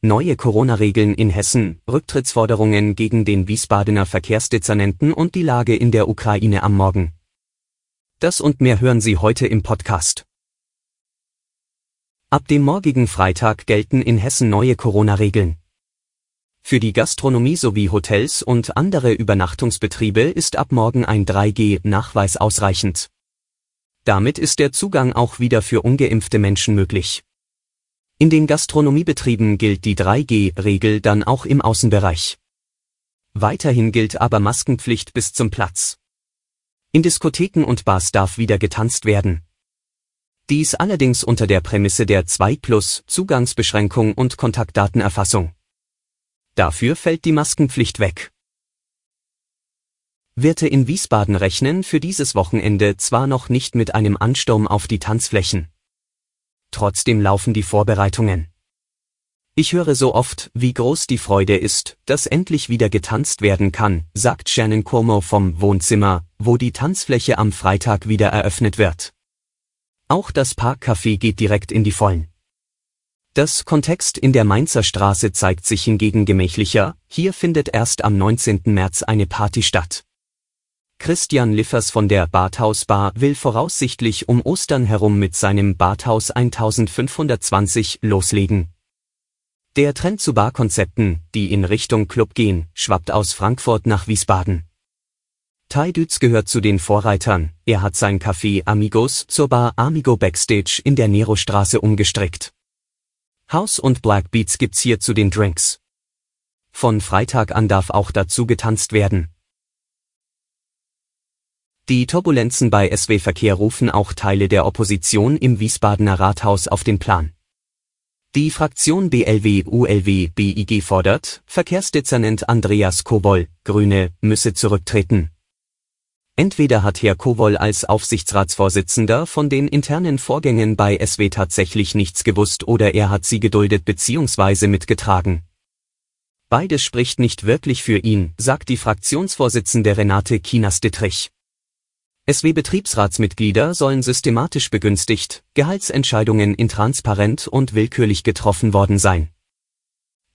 Neue Corona-Regeln in Hessen, Rücktrittsforderungen gegen den Wiesbadener Verkehrsdezernenten und die Lage in der Ukraine am Morgen. Das und mehr hören Sie heute im Podcast. Ab dem morgigen Freitag gelten in Hessen neue Corona-Regeln. Für die Gastronomie sowie Hotels und andere Übernachtungsbetriebe ist ab morgen ein 3G-Nachweis ausreichend. Damit ist der Zugang auch wieder für ungeimpfte Menschen möglich. In den Gastronomiebetrieben gilt die 3G-Regel dann auch im Außenbereich. Weiterhin gilt aber Maskenpflicht bis zum Platz. In Diskotheken und Bars darf wieder getanzt werden. Dies allerdings unter der Prämisse der 2 plus Zugangsbeschränkung und Kontaktdatenerfassung. Dafür fällt die Maskenpflicht weg. Wirte in Wiesbaden rechnen für dieses Wochenende zwar noch nicht mit einem Ansturm auf die Tanzflächen. Trotzdem laufen die Vorbereitungen. Ich höre so oft, wie groß die Freude ist, dass endlich wieder getanzt werden kann, sagt Shannon Cuomo vom Wohnzimmer, wo die Tanzfläche am Freitag wieder eröffnet wird. Auch das Parkcafé geht direkt in die Vollen. Das Kontext in der Mainzer Straße zeigt sich hingegen gemächlicher, hier findet erst am 19. März eine Party statt. Christian Liffers von der Badhaus Bar will voraussichtlich um Ostern herum mit seinem Badhaus 1520 loslegen. Der Trend zu Barkonzepten, die in Richtung Club gehen, schwappt aus Frankfurt nach Wiesbaden. Tai Dütz gehört zu den Vorreitern, er hat sein Café Amigos zur Bar Amigo Backstage in der Nerostraße umgestrickt. House und Black Beats gibt's hier zu den Drinks. Von Freitag an darf auch dazu getanzt werden. Die Turbulenzen bei SW Verkehr rufen auch Teile der Opposition im Wiesbadener Rathaus auf den Plan. Die Fraktion BLW ULW BIG fordert, Verkehrsdezernent Andreas Kowol, Grüne, müsse zurücktreten. Entweder hat Herr Kowol als Aufsichtsratsvorsitzender von den internen Vorgängen bei SW tatsächlich nichts gewusst oder er hat sie geduldet bzw. mitgetragen. Beides spricht nicht wirklich für ihn, sagt die Fraktionsvorsitzende Renate Kinas-Dittrich. SW-Betriebsratsmitglieder sollen systematisch begünstigt, Gehaltsentscheidungen intransparent und willkürlich getroffen worden sein.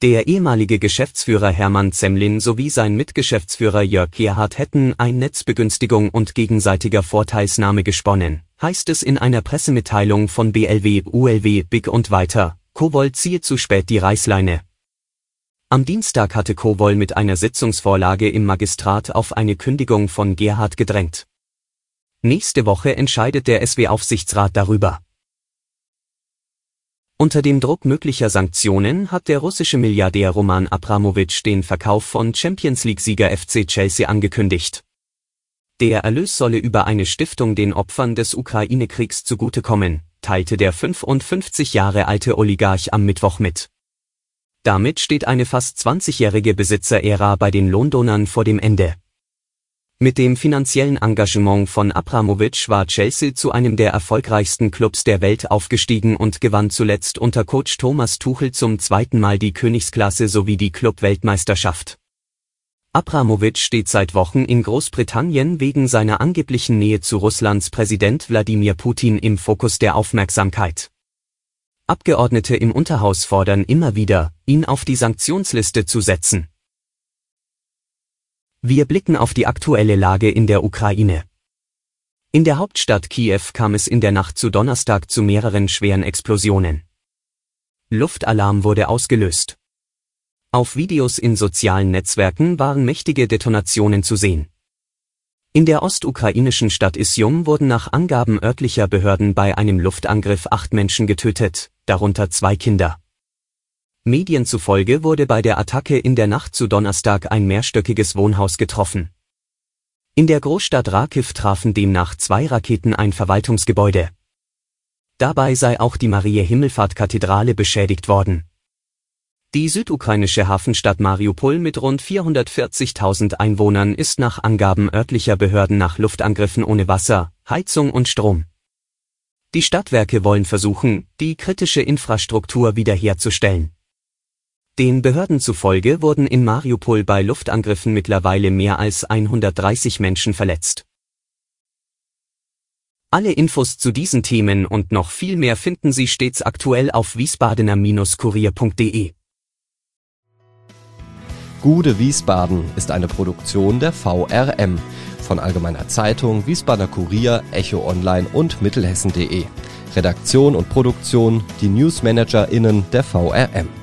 Der ehemalige Geschäftsführer Hermann Zemlin sowie sein Mitgeschäftsführer Jörg Gerhard hätten ein Netzbegünstigung und gegenseitiger Vorteilsnahme gesponnen, heißt es in einer Pressemitteilung von BLW, ULW, BIG und weiter. Kowol ziehe zu spät die Reißleine. Am Dienstag hatte Kowol mit einer Sitzungsvorlage im Magistrat auf eine Kündigung von Gerhard gedrängt. Nächste Woche entscheidet der SW-Aufsichtsrat darüber. Unter dem Druck möglicher Sanktionen hat der russische Milliardär Roman Abramowitsch den Verkauf von Champions League-Sieger FC Chelsea angekündigt. Der Erlös solle über eine Stiftung den Opfern des Ukraine-Kriegs zugutekommen, teilte der 55 Jahre alte Oligarch am Mittwoch mit. Damit steht eine fast 20-jährige Besitzerära bei den Londonern vor dem Ende. Mit dem finanziellen Engagement von Abramowitsch war Chelsea zu einem der erfolgreichsten Clubs der Welt aufgestiegen und gewann zuletzt unter Coach Thomas Tuchel zum zweiten Mal die Königsklasse sowie die Club-Weltmeisterschaft. Abramowitsch steht seit Wochen in Großbritannien wegen seiner angeblichen Nähe zu Russlands Präsident Wladimir Putin im Fokus der Aufmerksamkeit. Abgeordnete im Unterhaus fordern immer wieder, ihn auf die Sanktionsliste zu setzen. Wir blicken auf die aktuelle Lage in der Ukraine. In der Hauptstadt Kiew kam es in der Nacht zu Donnerstag zu mehreren schweren Explosionen. Luftalarm wurde ausgelöst. Auf Videos in sozialen Netzwerken waren mächtige Detonationen zu sehen. In der ostukrainischen Stadt Isjum wurden nach Angaben örtlicher Behörden bei einem Luftangriff acht Menschen getötet, darunter zwei Kinder. Medien zufolge wurde bei der Attacke in der Nacht zu Donnerstag ein mehrstöckiges Wohnhaus getroffen. In der Großstadt Rakiv trafen demnach zwei Raketen ein Verwaltungsgebäude. Dabei sei auch die Marie-Himmelfahrt-Kathedrale beschädigt worden. Die südukrainische Hafenstadt Mariupol mit rund 440.000 Einwohnern ist nach Angaben örtlicher Behörden nach Luftangriffen ohne Wasser, Heizung und Strom. Die Stadtwerke wollen versuchen, die kritische Infrastruktur wiederherzustellen. Den Behörden zufolge wurden in Mariupol bei Luftangriffen mittlerweile mehr als 130 Menschen verletzt. Alle Infos zu diesen Themen und noch viel mehr finden Sie stets aktuell auf wiesbadener-kurier.de. Gude Wiesbaden ist eine Produktion der VRM von Allgemeiner Zeitung, Wiesbadener Kurier, Echo Online und Mittelhessen.de. Redaktion und Produktion die NewsmanagerInnen der VRM.